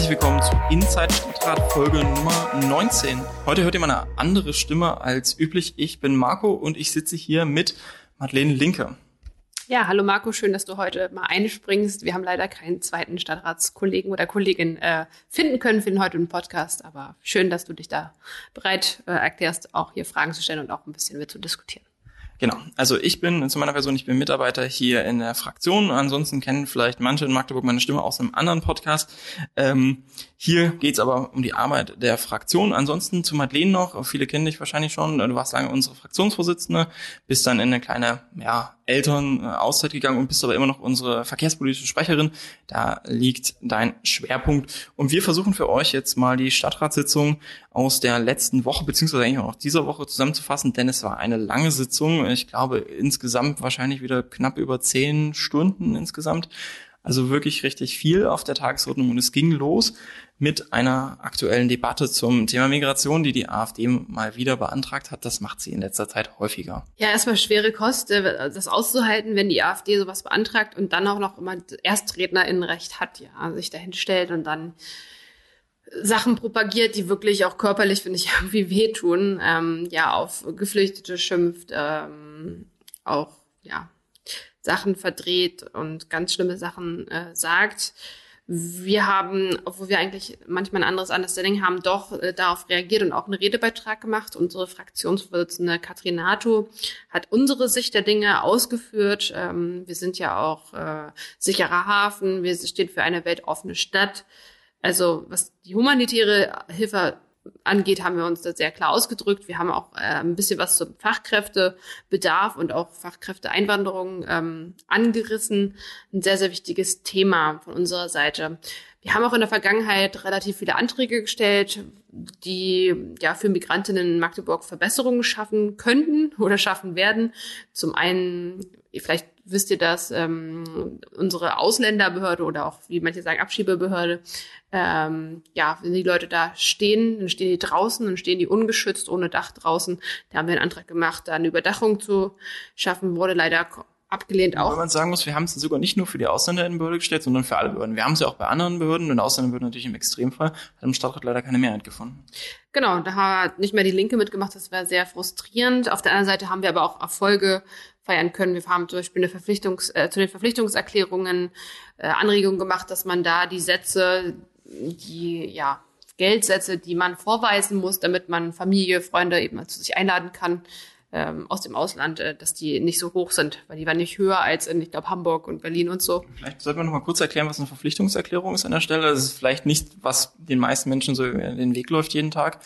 Herzlich willkommen zu Inside Stadtrat Folge Nummer 19. Heute hört ihr mal eine andere Stimme als üblich. Ich bin Marco und ich sitze hier mit Madeleine Linke. Ja, hallo Marco, schön, dass du heute mal einspringst. Wir haben leider keinen zweiten Stadtratskollegen oder Kollegin äh, finden können für den heutigen Podcast, aber schön, dass du dich da bereit äh, erklärst, auch hier Fragen zu stellen und auch ein bisschen mit zu diskutieren. Genau. Also ich bin zu meiner Person, ich bin Mitarbeiter hier in der Fraktion. Ansonsten kennen vielleicht manche in Magdeburg meine Stimme aus einem anderen Podcast. Ähm, hier geht's aber um die Arbeit der Fraktion. Ansonsten zu Madeleine noch. Viele kennen dich wahrscheinlich schon. Du warst lange unsere Fraktionsvorsitzende, bist dann in eine kleine ja, Elternauszeit gegangen und bist aber immer noch unsere verkehrspolitische Sprecherin. Da liegt dein Schwerpunkt. Und wir versuchen für euch jetzt mal die Stadtratssitzung aus der letzten Woche, beziehungsweise eigentlich auch noch dieser Woche zusammenzufassen, denn es war eine lange Sitzung. Ich glaube insgesamt wahrscheinlich wieder knapp über zehn Stunden insgesamt. Also wirklich richtig viel auf der Tagesordnung und es ging los mit einer aktuellen Debatte zum Thema Migration, die die AfD mal wieder beantragt hat. Das macht sie in letzter Zeit häufiger. Ja, erstmal schwere Kost, äh, das auszuhalten, wenn die AfD sowas beantragt und dann auch noch immer Erstrednerinnenrecht hat, ja, sich dahin stellt und dann Sachen propagiert, die wirklich auch körperlich, finde ich, irgendwie wehtun, ähm, ja, auf Geflüchtete schimpft, ähm, auch, ja, Sachen verdreht und ganz schlimme Sachen äh, sagt. Wir haben, obwohl wir eigentlich manchmal ein anderes Understanding haben, doch äh, darauf reagiert und auch einen Redebeitrag gemacht. Unsere Fraktionsvorsitzende Katrin Nato hat unsere Sicht der Dinge ausgeführt. Ähm, wir sind ja auch äh, sicherer Hafen, wir stehen für eine weltoffene Stadt. Also was die humanitäre Hilfe angeht, haben wir uns da sehr klar ausgedrückt. Wir haben auch äh, ein bisschen was zum Fachkräftebedarf und auch Fachkräfteeinwanderung ähm, angerissen. Ein sehr, sehr wichtiges Thema von unserer Seite. Wir haben auch in der Vergangenheit relativ viele Anträge gestellt, die ja für Migrantinnen in Magdeburg Verbesserungen schaffen könnten oder schaffen werden. Zum einen, vielleicht wisst ihr das, ähm, unsere Ausländerbehörde oder auch, wie manche sagen, Abschiebebehörde, ähm, ja, wenn die Leute da stehen, dann stehen die draußen, dann stehen die ungeschützt ohne Dach draußen. Da haben wir einen Antrag gemacht, da eine Überdachung zu schaffen, wurde leider abgelehnt auch. Wenn man sagen muss, wir haben es sogar nicht nur für die Ausländerinnenbehörde gestellt, sondern für alle Behörden. Wir haben es ja auch bei anderen Behörden und Ausländerbehörden natürlich im Extremfall, hat im Stadtrat leider keine Mehrheit gefunden. Genau, da hat nicht mehr die Linke mitgemacht, das wäre sehr frustrierend. Auf der anderen Seite haben wir aber auch Erfolge feiern können. Wir haben zum Beispiel eine Verpflichtungs, äh, zu den Verpflichtungserklärungen äh, Anregungen gemacht, dass man da die Sätze, die ja Geldsätze, die man vorweisen muss, damit man Familie, Freunde eben zu sich einladen kann, ähm, aus dem Ausland, äh, dass die nicht so hoch sind, weil die waren nicht höher als in, ich glaube, Hamburg und Berlin und so. Vielleicht sollten wir noch mal kurz erklären, was eine Verpflichtungserklärung ist an der Stelle. Das ist vielleicht nicht, was den meisten Menschen so in den Weg läuft jeden Tag.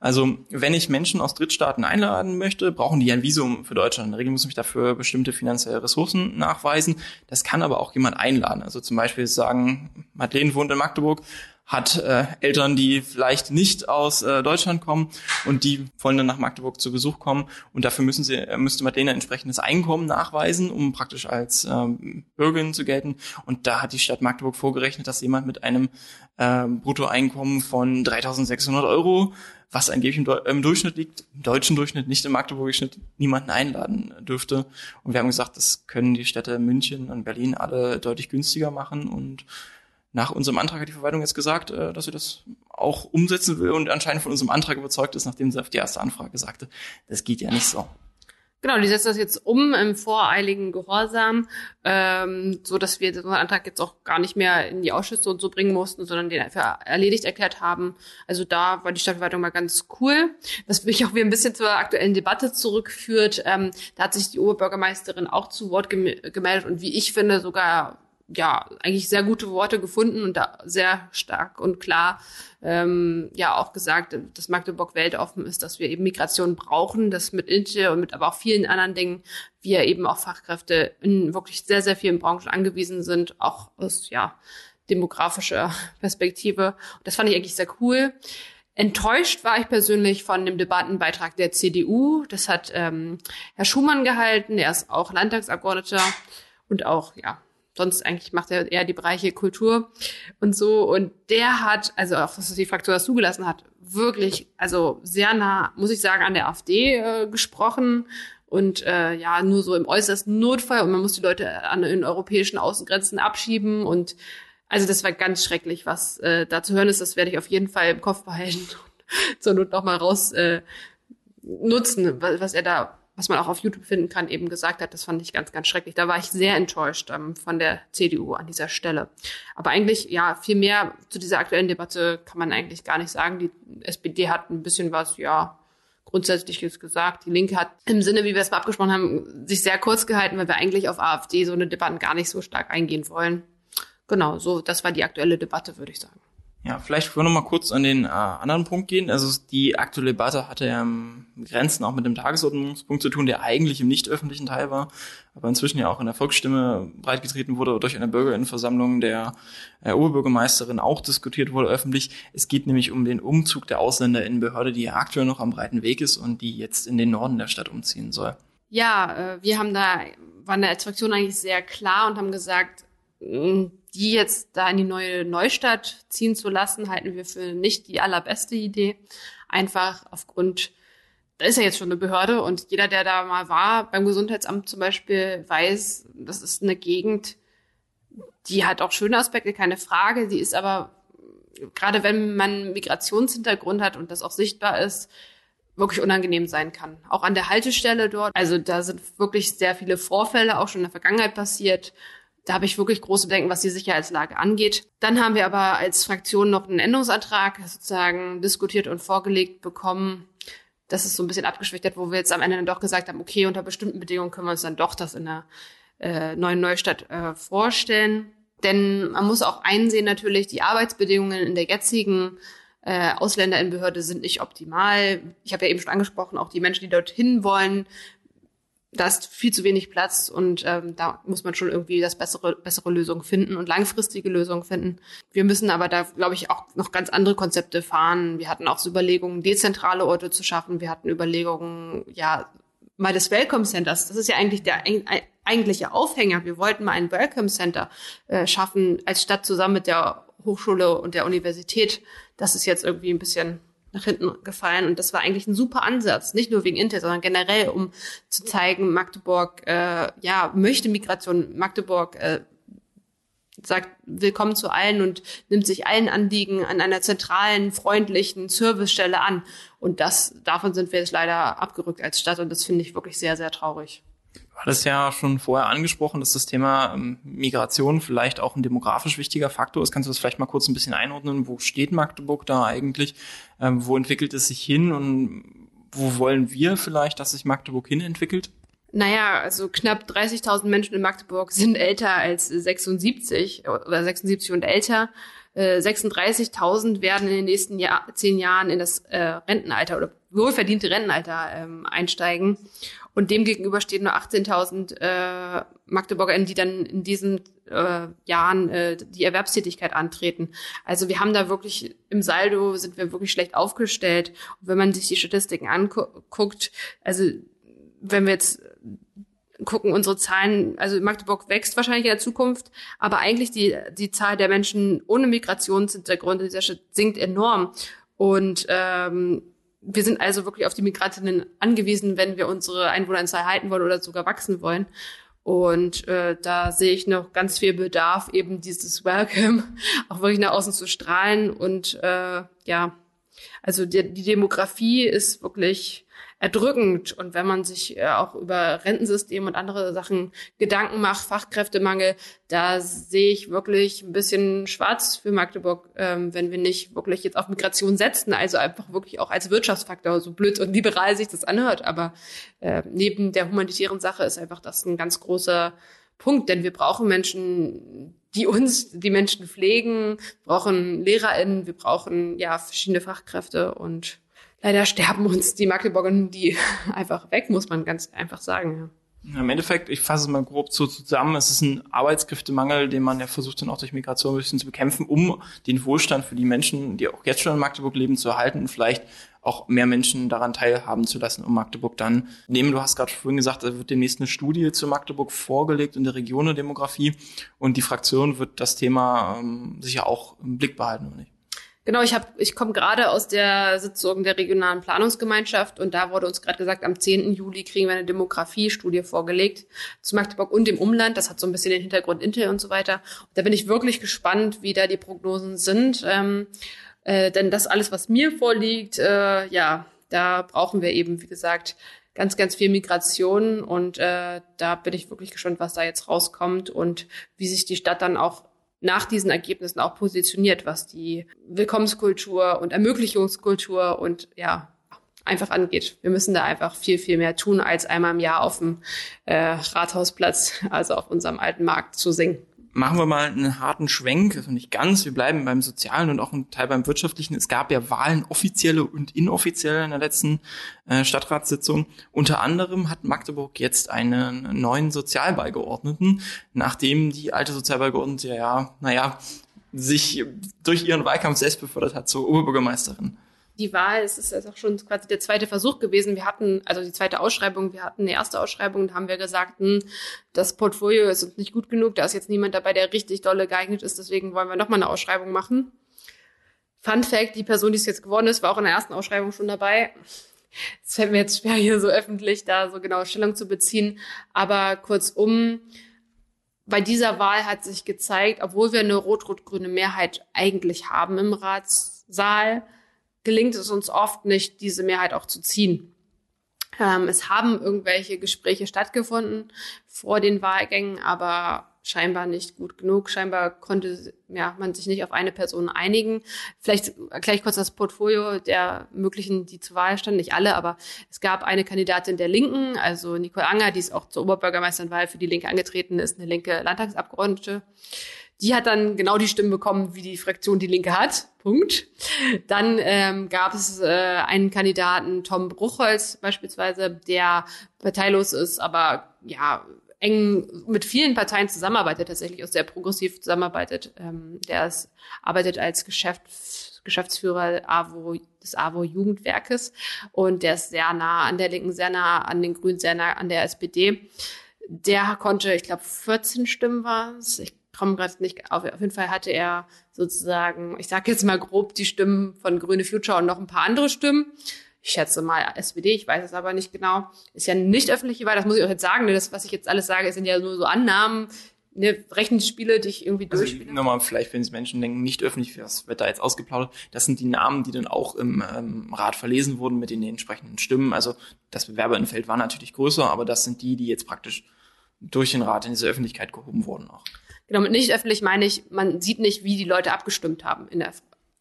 Also, wenn ich Menschen aus Drittstaaten einladen möchte, brauchen die ein Visum für Deutschland. In der Regel muss ich dafür bestimmte finanzielle Ressourcen nachweisen. Das kann aber auch jemand einladen. Also zum Beispiel sagen, Madeleine wohnt in Magdeburg, hat äh, Eltern, die vielleicht nicht aus äh, Deutschland kommen und die wollen dann nach Magdeburg zu Besuch kommen. Und dafür müssen sie äh, müsste man denen ein entsprechendes Einkommen nachweisen, um praktisch als ähm, Bürgerin zu gelten. Und da hat die Stadt Magdeburg vorgerechnet, dass jemand mit einem äh, Bruttoeinkommen von 3.600 Euro was angeblich im, im, Durchschnitt liegt, im deutschen Durchschnitt, nicht im Magdeburgischen Schnitt, niemanden einladen dürfte. Und wir haben gesagt, das können die Städte München und Berlin alle deutlich günstiger machen. Und nach unserem Antrag hat die Verwaltung jetzt gesagt, äh, dass sie das auch umsetzen will und anscheinend von unserem Antrag überzeugt ist, nachdem sie auf die erste Anfrage sagte, das geht ja nicht so. Genau, die setzt das jetzt um im voreiligen Gehorsam, ähm, so dass wir den Antrag jetzt auch gar nicht mehr in die Ausschüsse und so bringen mussten, sondern den einfach erledigt erklärt haben. Also da war die Stadtverwaltung mal ganz cool. Was mich auch wieder ein bisschen zur aktuellen Debatte zurückführt. Ähm, da hat sich die Oberbürgermeisterin auch zu Wort gemeldet und wie ich finde sogar ja eigentlich sehr gute Worte gefunden und da sehr stark und klar ähm, ja auch gesagt, dass Magdeburg weltoffen ist, dass wir eben Migration brauchen, dass mit Inche und mit aber auch vielen anderen Dingen wir eben auch Fachkräfte in wirklich sehr, sehr vielen Branchen angewiesen sind, auch aus ja demografischer Perspektive. Das fand ich eigentlich sehr cool. Enttäuscht war ich persönlich von dem Debattenbeitrag der CDU. Das hat ähm, Herr Schumann gehalten, er ist auch Landtagsabgeordneter und auch ja sonst eigentlich macht er eher die Bereiche Kultur und so. Und der hat, also auch was die Fraktion das zugelassen hat, wirklich, also sehr nah, muss ich sagen, an der AfD äh, gesprochen. Und äh, ja, nur so im äußersten Notfall. Und man muss die Leute an den europäischen Außengrenzen abschieben. Und Also das war ganz schrecklich, was äh, da zu hören ist. Das werde ich auf jeden Fall im Kopf behalten und zur Not noch mal raus äh, nutzen, was er da, was man auch auf YouTube finden kann, eben gesagt hat. Das fand ich ganz, ganz schrecklich. Da war ich sehr enttäuscht ähm, von der CDU an dieser Stelle. Aber eigentlich, ja, viel mehr zu dieser aktuellen Debatte kann man eigentlich gar nicht sagen. Die SPD hat ein bisschen was, ja, Grundsätzliches gesagt. Die Linke hat im Sinne, wie wir es abgesprochen haben, sich sehr kurz gehalten, weil wir eigentlich auf AfD so eine Debatte gar nicht so stark eingehen wollen genau, so, das war die aktuelle Debatte, würde ich sagen. Ja, vielleicht wollen wir noch mal kurz an den äh, anderen Punkt gehen. Also die aktuelle Debatte hatte ja ähm, Grenzen auch mit dem Tagesordnungspunkt zu tun, der eigentlich im nicht öffentlichen Teil war, aber inzwischen ja auch in der Volksstimme breitgetreten wurde durch eine Bürgerinnenversammlung der äh, Oberbürgermeisterin auch diskutiert wurde öffentlich. Es geht nämlich um den Umzug der Ausländer in Behörde, die ja aktuell noch am breiten Weg ist und die jetzt in den Norden der Stadt umziehen soll. Ja, äh, wir haben da, waren der Fraktion eigentlich sehr klar und haben gesagt, die jetzt da in die neue Neustadt ziehen zu lassen, halten wir für nicht die allerbeste Idee. Einfach aufgrund, da ist ja jetzt schon eine Behörde und jeder, der da mal war, beim Gesundheitsamt zum Beispiel, weiß, das ist eine Gegend, die hat auch schöne Aspekte, keine Frage. Die ist aber, gerade wenn man Migrationshintergrund hat und das auch sichtbar ist, wirklich unangenehm sein kann. Auch an der Haltestelle dort. Also da sind wirklich sehr viele Vorfälle auch schon in der Vergangenheit passiert da habe ich wirklich große Bedenken, was die Sicherheitslage angeht. Dann haben wir aber als Fraktion noch einen Änderungsantrag sozusagen diskutiert und vorgelegt bekommen. Das ist so ein bisschen abgeschwächt, wo wir jetzt am Ende dann doch gesagt haben, okay, unter bestimmten Bedingungen können wir uns dann doch das in der äh, neuen Neustadt äh, vorstellen. Denn man muss auch einsehen natürlich, die Arbeitsbedingungen in der jetzigen äh, Ausländerinbehörde sind nicht optimal. Ich habe ja eben schon angesprochen, auch die Menschen, die dorthin wollen, da ist viel zu wenig Platz und ähm, da muss man schon irgendwie das bessere, bessere Lösung finden und langfristige Lösungen finden. Wir müssen aber da, glaube ich, auch noch ganz andere Konzepte fahren. Wir hatten auch so Überlegungen, dezentrale Orte zu schaffen. Wir hatten Überlegungen, ja, mal des Welcome Centers. Das ist ja eigentlich der eigentliche Aufhänger. Wir wollten mal ein Welcome Center äh, schaffen als Stadt zusammen mit der Hochschule und der Universität. Das ist jetzt irgendwie ein bisschen nach hinten gefallen. Und das war eigentlich ein super Ansatz, nicht nur wegen Intel, sondern generell, um zu zeigen, Magdeburg äh, ja möchte Migration, Magdeburg äh, sagt Willkommen zu allen und nimmt sich allen Anliegen an einer zentralen, freundlichen Servicestelle an. Und das davon sind wir jetzt leider abgerückt als Stadt und das finde ich wirklich sehr, sehr traurig hat es ja schon vorher angesprochen, dass das Thema ähm, Migration vielleicht auch ein demografisch wichtiger Faktor ist. Kannst du das vielleicht mal kurz ein bisschen einordnen? Wo steht Magdeburg da eigentlich? Ähm, wo entwickelt es sich hin und wo wollen wir vielleicht, dass sich Magdeburg hin entwickelt? Naja, also knapp 30.000 Menschen in Magdeburg sind älter als 76 oder 76 und älter. 36.000 äh, werden in den nächsten Jahr, zehn Jahren in das äh, Rentenalter oder wohlverdiente Rentenalter ähm, einsteigen. Und dem gegenüber stehen nur 18.000 äh, MagdeburgerInnen, die dann in diesen äh, Jahren äh, die Erwerbstätigkeit antreten. Also wir haben da wirklich im Saldo sind wir wirklich schlecht aufgestellt. Und wenn man sich die Statistiken anguckt, also wenn wir jetzt gucken unsere Zahlen, also Magdeburg wächst wahrscheinlich in der Zukunft, aber eigentlich die, die Zahl der Menschen ohne Migrationshintergrund sinkt enorm. Und ähm, wir sind also wirklich auf die Migrantinnen angewiesen, wenn wir unsere Einwohneranzahl halten wollen oder sogar wachsen wollen. Und äh, da sehe ich noch ganz viel Bedarf, eben dieses Welcome auch wirklich nach außen zu strahlen. Und äh, ja, also die, die Demografie ist wirklich erdrückend. Und wenn man sich äh, auch über Rentensystem und andere Sachen Gedanken macht, Fachkräftemangel, da sehe ich wirklich ein bisschen schwarz für Magdeburg, ähm, wenn wir nicht wirklich jetzt auf Migration setzen, also einfach wirklich auch als Wirtschaftsfaktor, so blöd und liberal sich das anhört. Aber äh, neben der humanitären Sache ist einfach das ein ganz großer Punkt, denn wir brauchen Menschen, die uns, die Menschen pflegen, brauchen LehrerInnen, wir brauchen ja verschiedene Fachkräfte und leider sterben uns die Magdeburger die einfach weg, muss man ganz einfach sagen. Ja. Im Endeffekt, ich fasse es mal grob so zusammen, es ist ein Arbeitskräftemangel, den man ja versucht dann auch durch Migration ein bisschen zu bekämpfen, um den Wohlstand für die Menschen, die auch jetzt schon in Magdeburg leben, zu erhalten und vielleicht auch mehr Menschen daran teilhaben zu lassen, um Magdeburg dann nehmen. Du hast gerade vorhin gesagt, da wird demnächst eine Studie zu Magdeburg vorgelegt in der Regionendemografie und die Fraktion wird das Thema ähm, sicher auch im Blick behalten, oder nicht? Genau, ich habe, ich komme gerade aus der Sitzung der regionalen Planungsgemeinschaft und da wurde uns gerade gesagt, am 10. Juli kriegen wir eine Demografiestudie vorgelegt zu Magdeburg und dem Umland. Das hat so ein bisschen den Hintergrund Intel und so weiter. Da bin ich wirklich gespannt, wie da die Prognosen sind. Ähm, äh, denn das alles, was mir vorliegt, äh, ja, da brauchen wir eben, wie gesagt, ganz, ganz viel Migration und äh, da bin ich wirklich gespannt, was da jetzt rauskommt und wie sich die Stadt dann auch nach diesen Ergebnissen auch positioniert, was die Willkommenskultur und Ermöglichungskultur und ja, einfach angeht. Wir müssen da einfach viel, viel mehr tun, als einmal im Jahr auf dem äh, Rathausplatz, also auf unserem alten Markt zu singen machen wir mal einen harten Schwenk, also nicht ganz, wir bleiben beim Sozialen und auch ein Teil beim Wirtschaftlichen. Es gab ja Wahlen, offizielle und inoffizielle in der letzten äh, Stadtratssitzung. Unter anderem hat Magdeburg jetzt einen neuen Sozialbeigeordneten, nachdem die alte Sozialbeigeordnete ja, naja, sich durch ihren Wahlkampf selbst befördert hat zur Oberbürgermeisterin die Wahl, es ist auch schon quasi der zweite Versuch gewesen. Wir hatten, also die zweite Ausschreibung, wir hatten eine erste Ausschreibung und haben wir gesagt, hm, das Portfolio ist uns nicht gut genug, da ist jetzt niemand dabei, der richtig dolle geeignet ist, deswegen wollen wir nochmal eine Ausschreibung machen. Fun Fact, die Person, die es jetzt geworden ist, war auch in der ersten Ausschreibung schon dabei. Es fällt mir jetzt schwer, hier so öffentlich da so genau Stellung zu beziehen. Aber kurzum, bei dieser Wahl hat sich gezeigt, obwohl wir eine rot-rot-grüne Mehrheit eigentlich haben im Ratssaal, gelingt es uns oft nicht, diese Mehrheit auch zu ziehen. Ähm, es haben irgendwelche Gespräche stattgefunden vor den Wahlgängen, aber scheinbar nicht gut genug. Scheinbar konnte ja, man sich nicht auf eine Person einigen. Vielleicht gleich kurz das Portfolio der möglichen, die zur Wahl standen, nicht alle, aber es gab eine Kandidatin der Linken, also Nicole Anger, die ist auch zur Oberbürgermeisterwahl für die Linke angetreten, ist eine linke Landtagsabgeordnete. Die hat dann genau die Stimmen bekommen, wie die Fraktion Die Linke hat. Punkt. Dann ähm, gab es äh, einen Kandidaten, Tom Bruchholz beispielsweise, der parteilos ist, aber ja eng mit vielen Parteien zusammenarbeitet, tatsächlich auch sehr progressiv zusammenarbeitet. Ähm, der ist, arbeitet als Geschäfts Geschäftsführer AWO, des AWO Jugendwerkes und der ist sehr nah an der Linken, sehr nah an den Grünen, sehr nah an der SPD. Der konnte, ich glaube, 14 Stimmen waren es. Komme gerade nicht auf. Auf jeden Fall hatte er sozusagen, ich sage jetzt mal grob, die Stimmen von Grüne Future und noch ein paar andere Stimmen. Ich schätze mal SPD, ich weiß es aber nicht genau. Ist ja nicht öffentliche Wahl, das muss ich auch jetzt sagen. Ne? Das, was ich jetzt alles sage, sind ja nur so Annahmen, ne, Rechenspiele, die ich irgendwie also durchspiele. Nochmal, vielleicht, wenn es Menschen denken, nicht öffentlich, das wird da jetzt ausgeplaudert. Das sind die Namen, die dann auch im ähm, Rat verlesen wurden mit den entsprechenden Stimmen. Also das Bewerberinfeld war natürlich größer, aber das sind die, die jetzt praktisch durch den Rat in diese Öffentlichkeit gehoben wurden auch. Genau, mit nicht öffentlich meine ich, man sieht nicht, wie die Leute abgestimmt haben in der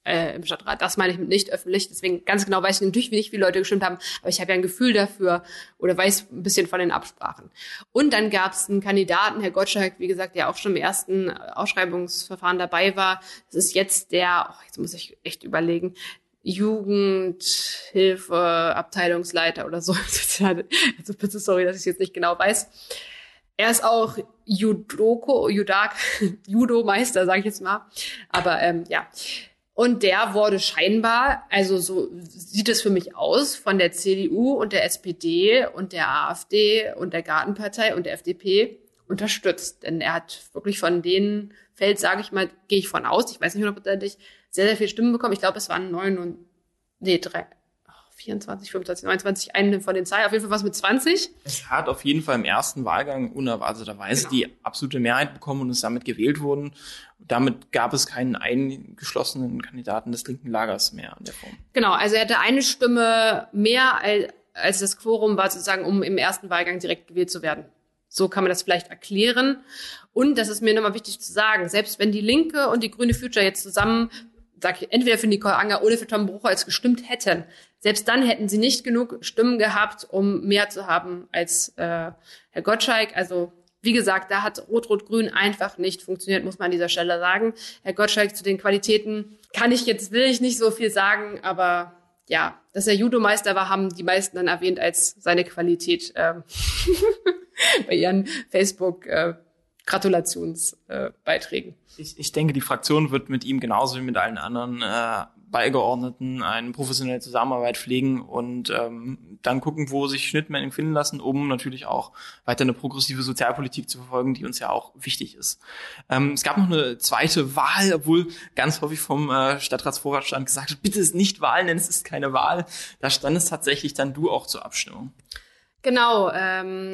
äh, im Stadtrat. Das meine ich mit nicht öffentlich. Deswegen ganz genau weiß ich natürlich nicht, wie Leute gestimmt haben, aber ich habe ja ein Gefühl dafür oder weiß ein bisschen von den Absprachen. Und dann gab es einen Kandidaten, Herr Gottschalk, wie gesagt, der auch schon im ersten Ausschreibungsverfahren dabei war. Das ist jetzt der, oh, jetzt muss ich echt überlegen, Jugendhilfe, Abteilungsleiter oder so. also bitte sorry, dass ich es jetzt nicht genau weiß. Er ist auch Judoko, Judak, Judo-Meister, sage ich jetzt mal. Aber ähm, ja. Und der wurde scheinbar, also so sieht es für mich aus, von der CDU und der SPD und der AfD und der Gartenpartei und der FDP unterstützt. Denn er hat wirklich von denen Feld, sage ich mal, gehe ich von aus, ich weiß nicht hundertprozentig, sehr, sehr viele Stimmen bekommen. Ich glaube, es waren neun und, nee, drei, 24, 25, 29, einen von den Zahlen, auf jeden Fall was mit 20. Es hat auf jeden Fall im ersten Wahlgang unerwarteterweise genau. die absolute Mehrheit bekommen und ist damit gewählt worden. Damit gab es keinen eingeschlossenen Kandidaten des linken Lagers mehr in der Form. Genau, also er hatte eine Stimme mehr als, als das Quorum war sozusagen, um im ersten Wahlgang direkt gewählt zu werden. So kann man das vielleicht erklären. Und das ist mir nochmal wichtig zu sagen, selbst wenn die Linke und die Grüne Future jetzt zusammen sag ich, entweder für Nicole Anger oder für Tom Bruchholz gestimmt hätten, selbst dann hätten sie nicht genug Stimmen gehabt, um mehr zu haben als äh, Herr Gottschalk. Also wie gesagt, da hat Rot-Rot-Grün einfach nicht funktioniert, muss man an dieser Stelle sagen. Herr Gottschalk zu den Qualitäten kann ich jetzt, will ich nicht so viel sagen, aber ja, dass er Judo-Meister war, haben die meisten dann erwähnt als seine Qualität äh, bei ihren Facebook- äh, Gratulationsbeiträgen. Äh, ich, ich denke, die Fraktion wird mit ihm genauso wie mit allen anderen äh, Beigeordneten eine professionelle Zusammenarbeit pflegen und ähm, dann gucken, wo sich Schnittmengen finden lassen, um natürlich auch weiter eine progressive Sozialpolitik zu verfolgen, die uns ja auch wichtig ist. Ähm, es gab noch eine zweite Wahl, obwohl ganz häufig vom äh, Stadtratsvorratstand gesagt wird, bitte ist nicht Wahl, denn es ist keine Wahl. Da stand es tatsächlich dann du auch zur Abstimmung. Genau, ähm,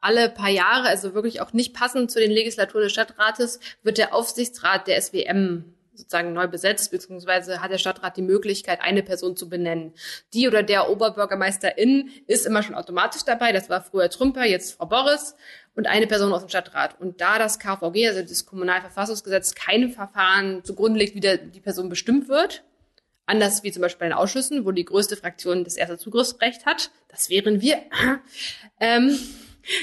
alle paar Jahre, also wirklich auch nicht passend zu den Legislaturen des Stadtrates, wird der Aufsichtsrat der SWM sozusagen neu besetzt, beziehungsweise hat der Stadtrat die Möglichkeit, eine Person zu benennen. Die oder der Oberbürgermeisterin ist immer schon automatisch dabei. Das war früher Trümper, jetzt Frau Boris und eine Person aus dem Stadtrat. Und da das KVG, also das Kommunalverfassungsgesetz, keine Verfahren zugrunde legt, wie der, die Person bestimmt wird, anders wie zum Beispiel bei den Ausschüssen, wo die größte Fraktion das erste Zugriffsrecht hat, das wären wir, ähm,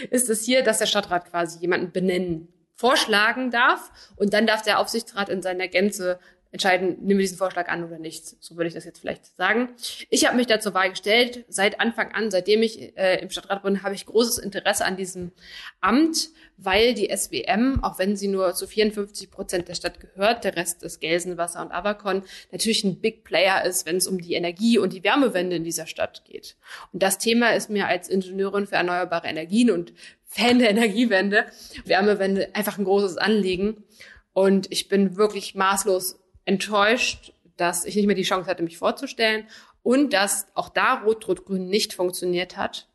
ist es hier, dass der Stadtrat quasi jemanden benennen, vorschlagen darf. Und dann darf der Aufsichtsrat in seiner Gänze entscheiden, nehmen wir diesen Vorschlag an oder nicht. So würde ich das jetzt vielleicht sagen. Ich habe mich da zur Wahl gestellt. Seit Anfang an, seitdem ich äh, im Stadtrat bin, habe ich großes Interesse an diesem Amt, weil die SWM, auch wenn sie nur zu 54 Prozent der Stadt gehört, der Rest ist Gelsenwasser und Avacon, natürlich ein Big Player ist, wenn es um die Energie und die Wärmewende in dieser Stadt geht. Und das Thema ist mir als Ingenieurin für erneuerbare Energien und Fan der Energiewende, Wärmewende einfach ein großes Anliegen. Und ich bin wirklich maßlos enttäuscht, dass ich nicht mehr die Chance hatte, mich vorzustellen und dass auch da Rot-Rot-Grün nicht funktioniert hat.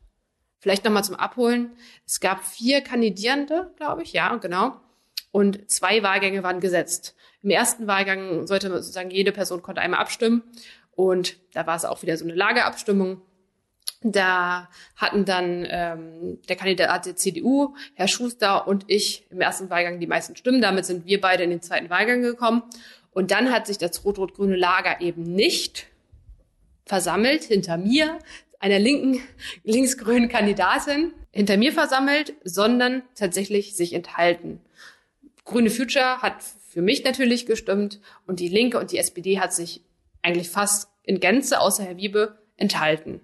Vielleicht nochmal zum Abholen. Es gab vier Kandidierende, glaube ich, ja, genau. Und zwei Wahlgänge waren gesetzt. Im ersten Wahlgang sollte sozusagen jede Person konnte einmal abstimmen. Und da war es auch wieder so eine Lagerabstimmung. Da hatten dann ähm, der Kandidat der CDU, Herr Schuster und ich im ersten Wahlgang die meisten Stimmen. Damit sind wir beide in den zweiten Wahlgang gekommen. Und dann hat sich das rot-rot-grüne Lager eben nicht versammelt hinter mir, einer linken, linksgrünen Kandidatin, hinter mir versammelt, sondern tatsächlich sich enthalten. Grüne Future hat für mich natürlich gestimmt und die Linke und die SPD hat sich eigentlich fast in Gänze, außer Herr Wiebe, enthalten.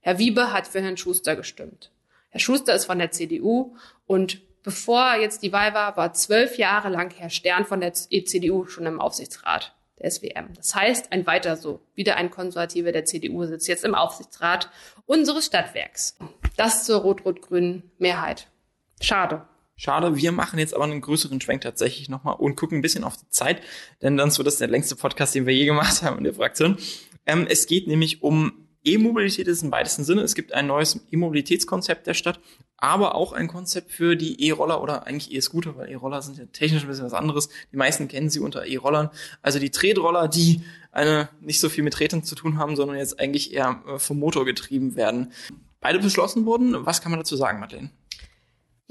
Herr Wiebe hat für Herrn Schuster gestimmt. Herr Schuster ist von der CDU und bevor jetzt die Wahl war, war zwölf Jahre lang Herr Stern von der CDU schon im Aufsichtsrat der SWM. Das heißt, ein weiter so. Wieder ein Konservativer der CDU sitzt jetzt im Aufsichtsrat unseres Stadtwerks. Das zur rot-rot-grünen Mehrheit. Schade. Schade, wir machen jetzt aber einen größeren Schwenk tatsächlich nochmal und gucken ein bisschen auf die Zeit, denn sonst wird das der längste Podcast, den wir je gemacht haben in der Fraktion. Ähm, es geht nämlich um E-Mobilität ist im weitesten Sinne. Es gibt ein neues E-Mobilitätskonzept der Stadt, aber auch ein Konzept für die E-Roller oder eigentlich E-Scooter, weil E-Roller sind ja technisch ein bisschen was anderes. Die meisten kennen sie unter E-Rollern. Also die Tretroller, die eine nicht so viel mit Rädern zu tun haben, sondern jetzt eigentlich eher äh, vom Motor getrieben werden. Beide beschlossen wurden. Was kann man dazu sagen, Madeleine?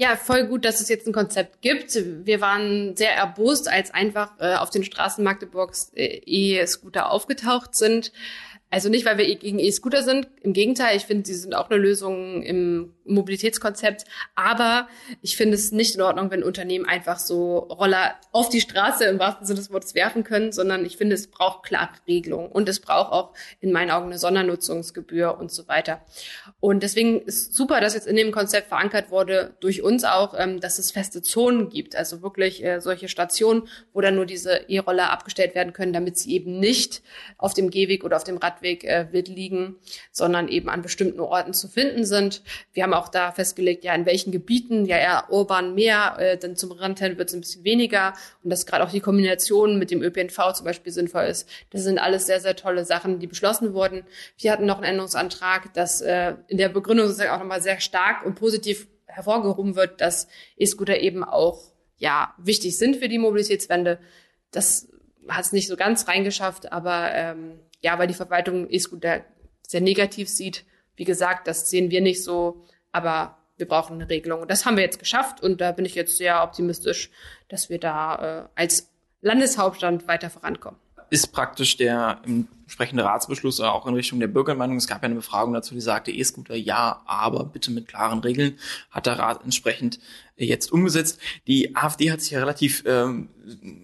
Ja, voll gut, dass es jetzt ein Konzept gibt. Wir waren sehr erbost, als einfach äh, auf den Straßen Magdeburgs äh, E-Scooter aufgetaucht sind. Also nicht, weil wir gegen E-Scooter sind. Im Gegenteil, ich finde, sie sind auch eine Lösung im Mobilitätskonzept. Aber ich finde es nicht in Ordnung, wenn Unternehmen einfach so Roller auf die Straße im wahrsten Sinne des Wortes werfen können, sondern ich finde, es braucht klare Regelungen und es braucht auch in meinen Augen eine Sondernutzungsgebühr und so weiter. Und deswegen ist super, dass jetzt in dem Konzept verankert wurde, durch uns auch, ähm, dass es feste Zonen gibt. Also wirklich äh, solche Stationen, wo dann nur diese E-Roller abgestellt werden können, damit sie eben nicht auf dem Gehweg oder auf dem Rad Radweg äh, wird liegen, sondern eben an bestimmten Orten zu finden sind. Wir haben auch da festgelegt, ja, in welchen Gebieten, ja eher urban mehr, äh, dann zum Randteil wird es ein bisschen weniger und dass gerade auch die Kombination mit dem ÖPNV zum Beispiel sinnvoll ist. Das sind alles sehr, sehr tolle Sachen, die beschlossen wurden. Wir hatten noch einen Änderungsantrag, dass äh, in der Begründung sozusagen auch nochmal sehr stark und positiv hervorgehoben wird, dass E-Scooter eben auch ja wichtig sind für die Mobilitätswende. Das hat es nicht so ganz reingeschafft, aber ähm, ja, weil die Verwaltung E-Scooter sehr negativ sieht. Wie gesagt, das sehen wir nicht so, aber wir brauchen eine Regelung. Und das haben wir jetzt geschafft und da bin ich jetzt sehr optimistisch, dass wir da äh, als Landeshauptstadt weiter vorankommen ist praktisch der entsprechende Ratsbeschluss auch in Richtung der Bürgermeinung. Es gab ja eine Befragung dazu, die sagte, E-Scooter ja, aber bitte mit klaren Regeln, hat der Rat entsprechend jetzt umgesetzt. Die AfD hat sich ja relativ ähm,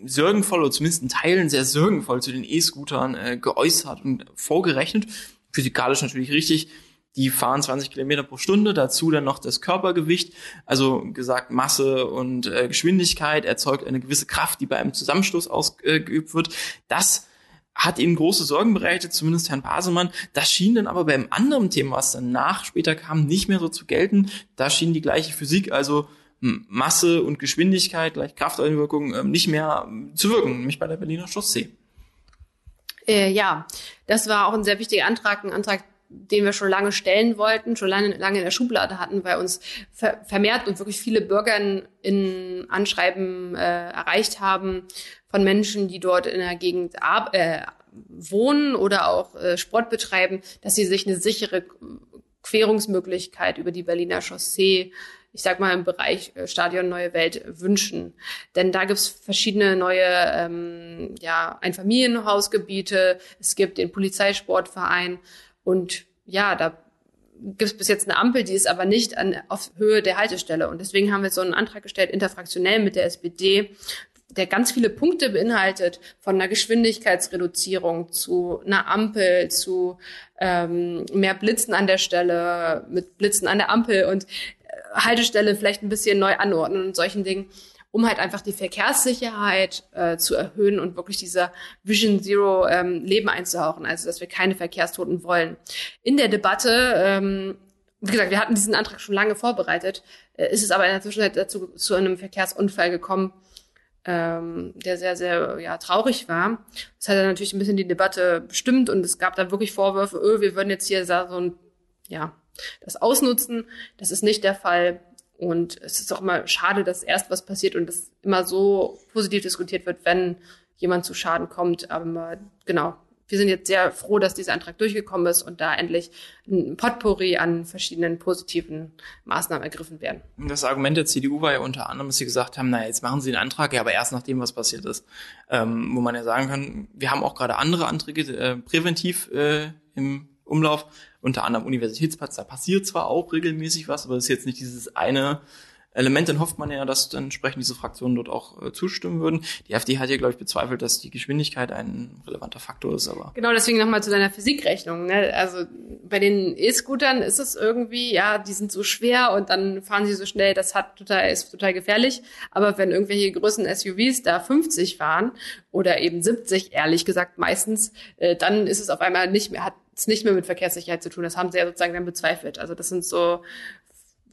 sorgenvoll, oder zumindest in Teilen sehr sorgenvoll zu den E-Scootern äh, geäußert und vorgerechnet. Physikalisch natürlich richtig die fahren 20 Kilometer pro Stunde, dazu dann noch das Körpergewicht, also gesagt Masse und äh, Geschwindigkeit erzeugt eine gewisse Kraft, die bei einem Zusammenstoß ausgeübt wird. Das hat ihnen große Sorgen bereitet, zumindest Herrn Basemann. Das schien dann aber beim anderen Thema, was danach später kam, nicht mehr so zu gelten. Da schien die gleiche Physik, also hm, Masse und Geschwindigkeit gleich Krafteinwirkung ähm, nicht mehr zu wirken, nämlich bei der Berliner Chaussee. Äh, ja, das war auch ein sehr wichtiger Antrag, ein Antrag, den wir schon lange stellen wollten, schon lange, lange in der Schublade hatten, weil uns ver vermehrt und wirklich viele Bürger in Anschreiben äh, erreicht haben von Menschen, die dort in der Gegend äh, wohnen oder auch äh, Sport betreiben, dass sie sich eine sichere Querungsmöglichkeit über die Berliner Chaussee ich sag mal, im Bereich äh, Stadion Neue Welt wünschen. Denn da gibt's verschiedene neue ähm, ja, Einfamilienhausgebiete, es gibt den Polizeisportverein und ja, da gibt es bis jetzt eine Ampel, die ist aber nicht an, auf Höhe der Haltestelle. Und deswegen haben wir so einen Antrag gestellt, interfraktionell mit der SPD, der ganz viele Punkte beinhaltet, von einer Geschwindigkeitsreduzierung zu einer Ampel, zu ähm, mehr Blitzen an der Stelle, mit Blitzen an der Ampel und Haltestelle vielleicht ein bisschen neu anordnen und solchen Dingen, um halt einfach die Verkehrssicherheit äh, zu erhöhen und wirklich dieser Vision Zero ähm, Leben einzuhauchen, also dass wir keine Verkehrstoten wollen. In der Debatte, ähm, wie gesagt, wir hatten diesen Antrag schon lange vorbereitet, äh, ist es aber in der Zwischenzeit dazu zu einem Verkehrsunfall gekommen, ähm, der sehr, sehr ja, traurig war. Das hat dann natürlich ein bisschen die Debatte bestimmt und es gab da wirklich Vorwürfe, öh, wir würden jetzt hier so ein, ja, das ausnutzen. Das ist nicht der Fall. Und es ist auch immer schade, dass erst was passiert und das immer so positiv diskutiert wird, wenn jemand zu Schaden kommt. Aber genau, wir sind jetzt sehr froh, dass dieser Antrag durchgekommen ist und da endlich ein Potpourri an verschiedenen positiven Maßnahmen ergriffen werden. Das Argument der CDU war ja unter anderem, dass sie gesagt haben, naja, jetzt machen sie den Antrag, ja, aber erst nachdem was passiert ist. Ähm, wo man ja sagen kann, wir haben auch gerade andere Anträge äh, präventiv äh, im Umlauf, unter anderem Universitätsplatz, da passiert zwar auch regelmäßig was, aber das ist jetzt nicht dieses eine Element, dann hofft man ja, dass entsprechend diese Fraktionen dort auch äh, zustimmen würden. Die AfD hat ja, glaube ich, bezweifelt, dass die Geschwindigkeit ein relevanter Faktor ist, aber. Genau, deswegen nochmal zu deiner Physikrechnung. Ne? Also bei den E-Scootern ist es irgendwie, ja, die sind so schwer und dann fahren sie so schnell, das hat total, ist total gefährlich. Aber wenn irgendwelche größeren SUVs da 50 fahren oder eben 70, ehrlich gesagt meistens, äh, dann ist es auf einmal nicht mehr, hat es nicht mehr mit Verkehrssicherheit zu tun. Das haben sie ja sozusagen dann bezweifelt. Also das sind so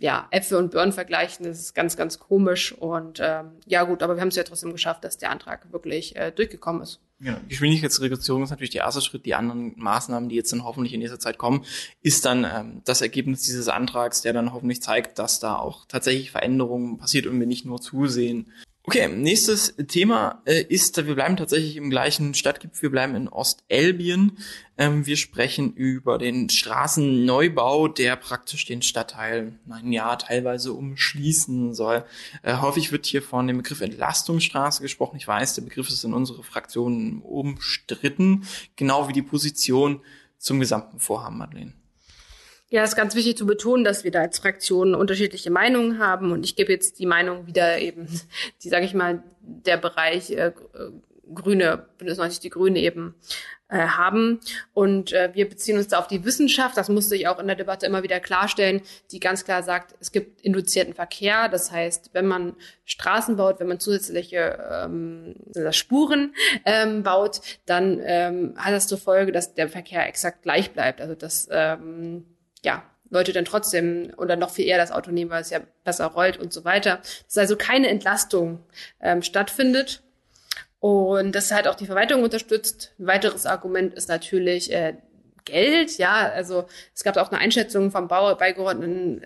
ja, Äpfel und Birnen vergleichen, das ist ganz, ganz komisch. Und ähm, ja gut, aber wir haben es ja trotzdem geschafft, dass der Antrag wirklich äh, durchgekommen ist. Ja, Geschwindigkeitsreduzierung ist natürlich der erste Schritt. Die anderen Maßnahmen, die jetzt dann hoffentlich in nächster Zeit kommen, ist dann ähm, das Ergebnis dieses Antrags, der dann hoffentlich zeigt, dass da auch tatsächlich Veränderungen passiert und wir nicht nur zusehen, Okay, nächstes Thema äh, ist, wir bleiben tatsächlich im gleichen Stadtgebiet, wir bleiben in Ostelbien. Ähm, wir sprechen über den Straßenneubau, der praktisch den Stadtteil, ein Jahr teilweise umschließen soll. Äh, häufig wird hier von dem Begriff Entlastungsstraße gesprochen. Ich weiß, der Begriff ist in unserer Fraktion umstritten, genau wie die Position zum gesamten Vorhaben, Madeleine. Ja, ist ganz wichtig zu betonen, dass wir da als Fraktionen unterschiedliche Meinungen haben. Und ich gebe jetzt die Meinung wieder eben, die, sage ich mal, der Bereich äh, Grüne, Bündnis 90 die Grüne eben äh, haben. Und äh, wir beziehen uns da auf die Wissenschaft, das musste ich auch in der Debatte immer wieder klarstellen, die ganz klar sagt, es gibt induzierten Verkehr. Das heißt, wenn man Straßen baut, wenn man zusätzliche ähm, Spuren ähm, baut, dann ähm, hat das zur Folge, dass der Verkehr exakt gleich bleibt. Also dass ähm, ja, Leute dann trotzdem oder noch viel eher das Auto nehmen, weil es ja besser rollt und so weiter. Dass also keine Entlastung ähm, stattfindet. Und das hat auch die Verwaltung unterstützt. Ein weiteres Argument ist natürlich äh, Geld. Ja, also es gab auch eine Einschätzung vom Bau beigeordneten,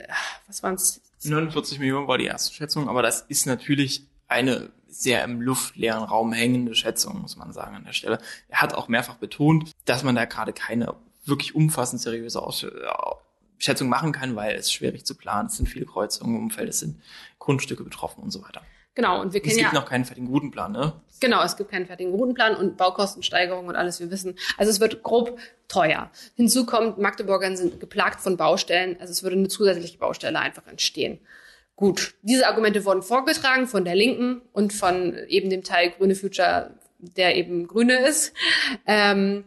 was waren es? 49 Millionen war die erste Schätzung, aber das ist natürlich eine sehr im luftleeren Raum hängende Schätzung, muss man sagen an der Stelle. Er hat auch mehrfach betont, dass man da gerade keine wirklich umfassend seriöse Aus Schätzung machen kann, weil es schwierig zu planen, es sind viele Kreuzungen im Umfeld, es sind Grundstücke betroffen und so weiter. Genau, und wir kennen Es gibt ja, noch keinen fertigen Routenplan, ne? Genau, es gibt keinen fertigen Routenplan und Baukostensteigerung und alles, wir wissen. Also es wird grob teuer. Hinzu kommt, Magdeburgern sind geplagt von Baustellen, also es würde eine zusätzliche Baustelle einfach entstehen. Gut, diese Argumente wurden vorgetragen von der Linken und von eben dem Teil Grüne Future, der eben Grüne ist. Ähm,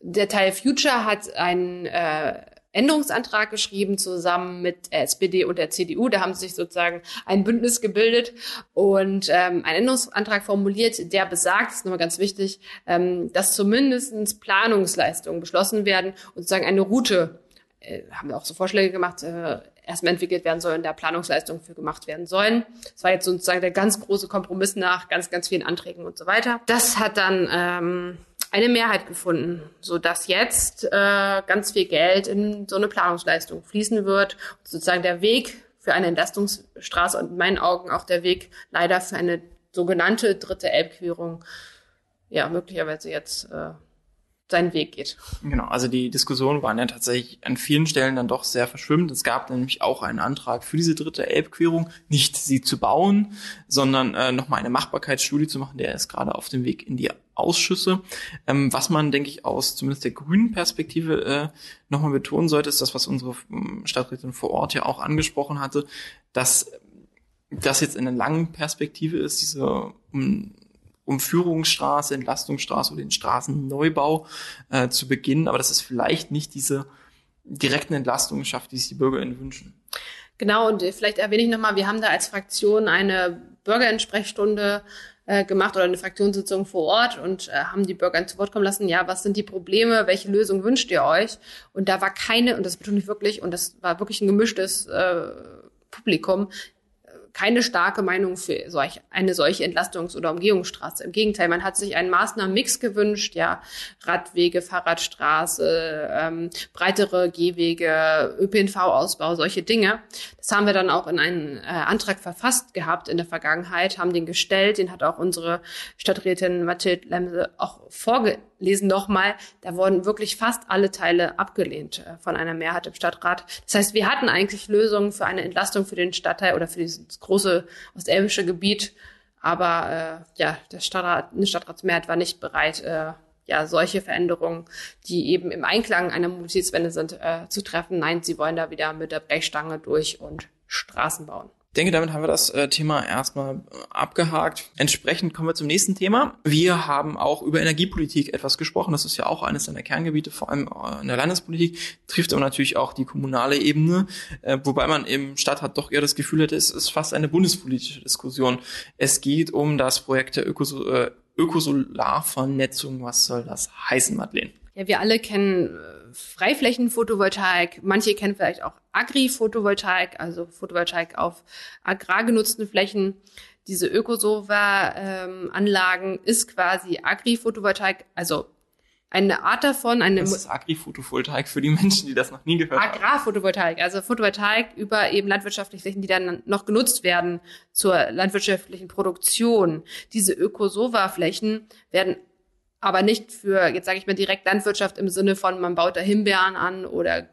der Teil Future hat einen äh, Änderungsantrag geschrieben zusammen mit der SPD und der CDU. Da haben sie sich sozusagen ein Bündnis gebildet und ähm, einen Änderungsantrag formuliert, der besagt, das ist nochmal ganz wichtig, ähm, dass zumindest Planungsleistungen beschlossen werden und sozusagen eine Route, äh, haben wir auch so Vorschläge gemacht, äh, erstmal entwickelt werden sollen, da Planungsleistungen für gemacht werden sollen. Das war jetzt sozusagen der ganz große Kompromiss nach ganz, ganz vielen Anträgen und so weiter. Das hat dann ähm, eine Mehrheit gefunden, so dass jetzt äh, ganz viel Geld in so eine Planungsleistung fließen wird. Sozusagen der Weg für eine Entlastungsstraße und in meinen Augen auch der Weg leider für eine sogenannte dritte Elbquerung ja möglicherweise jetzt äh, seinen Weg geht. Genau, also die Diskussionen waren ja tatsächlich an vielen Stellen dann doch sehr verschwimmt. Es gab nämlich auch einen Antrag für diese dritte Elbquerung, nicht sie zu bauen, sondern äh, nochmal eine Machbarkeitsstudie zu machen. Der ist gerade auf dem Weg in die Ausschüsse. Ähm, was man, denke ich, aus zumindest der grünen Perspektive äh, nochmal betonen sollte, ist das, was unsere ähm, Stadträtin vor Ort ja auch angesprochen hatte, dass das jetzt in einer langen Perspektive ist, diese um, Umführungsstraße, Entlastungsstraße oder den Straßenneubau äh, zu beginnen. Aber das ist vielleicht nicht diese direkten Entlastungen schafft, die sich die BürgerInnen wünschen. Genau, und vielleicht erwähne ich nochmal, wir haben da als Fraktion eine Bürgerentsprechstunde äh, gemacht oder eine Fraktionssitzung vor Ort und äh, haben die Bürger zu Wort kommen lassen, ja, was sind die Probleme, welche Lösung wünscht ihr euch? Und da war keine, und das betone ich wirklich, und das war wirklich ein gemischtes äh, Publikum, keine starke Meinung für solch, eine solche Entlastungs- oder Umgehungsstraße. Im Gegenteil, man hat sich einen Maßnahmenmix gewünscht, ja, Radwege, Fahrradstraße, ähm, breitere Gehwege, ÖPNV-Ausbau, solche Dinge. Das haben wir dann auch in einen äh, Antrag verfasst gehabt in der Vergangenheit, haben den gestellt, den hat auch unsere Stadträtin Mathilde Lemse auch vorgelesen nochmal. Da wurden wirklich fast alle Teile abgelehnt äh, von einer Mehrheit im Stadtrat. Das heißt, wir hatten eigentlich Lösungen für eine Entlastung für den Stadtteil oder für dieses große ostelbische Gebiet. Aber äh, ja, der Stadtrat, eine Stadtratsmehrheit war nicht bereit, äh, ja, solche Veränderungen, die eben im Einklang einer Mobilitätswende sind, äh, zu treffen. Nein, sie wollen da wieder mit der Brechstange durch und Straßen bauen. Ich denke, damit haben wir das äh, Thema erstmal äh, abgehakt. Entsprechend kommen wir zum nächsten Thema. Wir haben auch über Energiepolitik etwas gesprochen. Das ist ja auch eines seiner Kerngebiete, vor allem äh, in der Landespolitik, trifft aber natürlich auch die kommunale Ebene, wobei man im Stadtrat doch eher das Gefühl hätte, es ist fast eine bundespolitische Diskussion. Es geht um das Projekt der Ökos Ökosolarvernetzung. Was soll das heißen, Madeleine? Ja, wir alle kennen Freiflächenphotovoltaik. Manche kennen vielleicht auch Agri-Photovoltaik, also Photovoltaik auf agrargenutzten Flächen. Diese Ökosova-Anlagen ist quasi Agri-Photovoltaik, also eine Art davon. Eine das ist Agri-Photovoltaik für die Menschen, die das noch nie gehört haben. Agrarphotovoltaik, also Photovoltaik über eben landwirtschaftliche Flächen, die dann noch genutzt werden zur landwirtschaftlichen Produktion. Diese Ökosova-Flächen werden aber nicht für, jetzt sage ich mal, direkt Landwirtschaft im Sinne von, man baut da Himbeeren an oder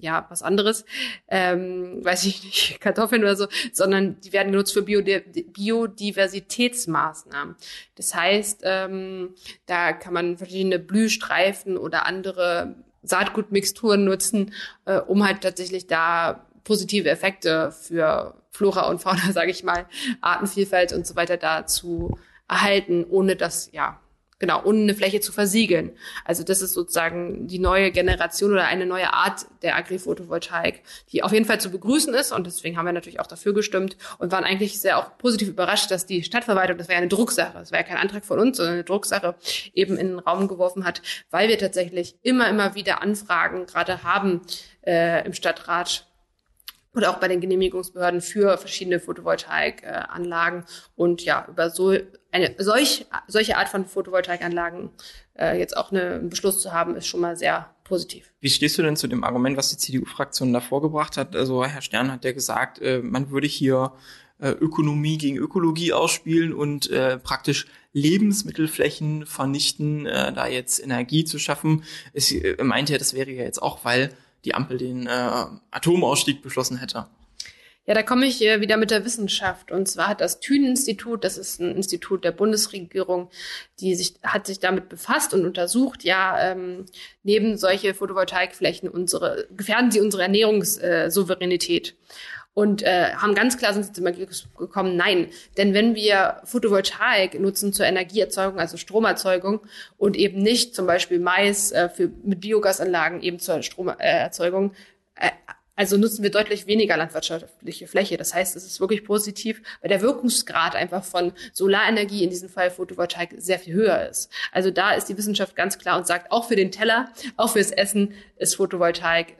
ja, was anderes, ähm, weiß ich nicht, Kartoffeln oder so, sondern die werden genutzt für Biodiversitätsmaßnahmen. Das heißt, ähm, da kann man verschiedene Blühstreifen oder andere Saatgutmixturen nutzen, äh, um halt tatsächlich da positive Effekte für Flora und Fauna, sage ich mal, Artenvielfalt und so weiter da zu erhalten, ohne dass ja genau, ohne eine Fläche zu versiegeln. Also das ist sozusagen die neue Generation oder eine neue Art der Agri-Photovoltaik, die auf jeden Fall zu begrüßen ist und deswegen haben wir natürlich auch dafür gestimmt und waren eigentlich sehr auch positiv überrascht, dass die Stadtverwaltung, das war ja eine Drucksache, das war ja kein Antrag von uns, sondern eine Drucksache eben in den Raum geworfen hat, weil wir tatsächlich immer, immer wieder Anfragen gerade haben äh, im Stadtrat oder auch bei den Genehmigungsbehörden für verschiedene Photovoltaikanlagen und ja, über so eine solch, solche Art von Photovoltaikanlagen äh, jetzt auch eine, einen Beschluss zu haben, ist schon mal sehr positiv. Wie stehst du denn zu dem Argument, was die CDU-Fraktion da vorgebracht hat? Also Herr Stern hat ja gesagt, äh, man würde hier äh, Ökonomie gegen Ökologie ausspielen und äh, praktisch Lebensmittelflächen vernichten, äh, da jetzt Energie zu schaffen. Es äh, meinte er, das wäre ja jetzt auch, weil die Ampel den äh, Atomausstieg beschlossen hätte. Ja, da komme ich äh, wieder mit der Wissenschaft. Und zwar hat das Thünen-Institut, das ist ein Institut der Bundesregierung, die sich, hat sich damit befasst und untersucht, ja, ähm, neben solche Photovoltaikflächen unsere, gefährden sie unsere Ernährungssouveränität. Und äh, haben ganz klar sind zum Ergebnis gekommen, nein. Denn wenn wir Photovoltaik nutzen zur Energieerzeugung, also Stromerzeugung und eben nicht zum Beispiel Mais äh, für, mit Biogasanlagen eben zur Stromerzeugung, also nutzen wir deutlich weniger landwirtschaftliche Fläche. Das heißt, es ist wirklich positiv, weil der Wirkungsgrad einfach von Solarenergie, in diesem Fall Photovoltaik, sehr viel höher ist. Also da ist die Wissenschaft ganz klar und sagt, auch für den Teller, auch fürs Essen ist Photovoltaik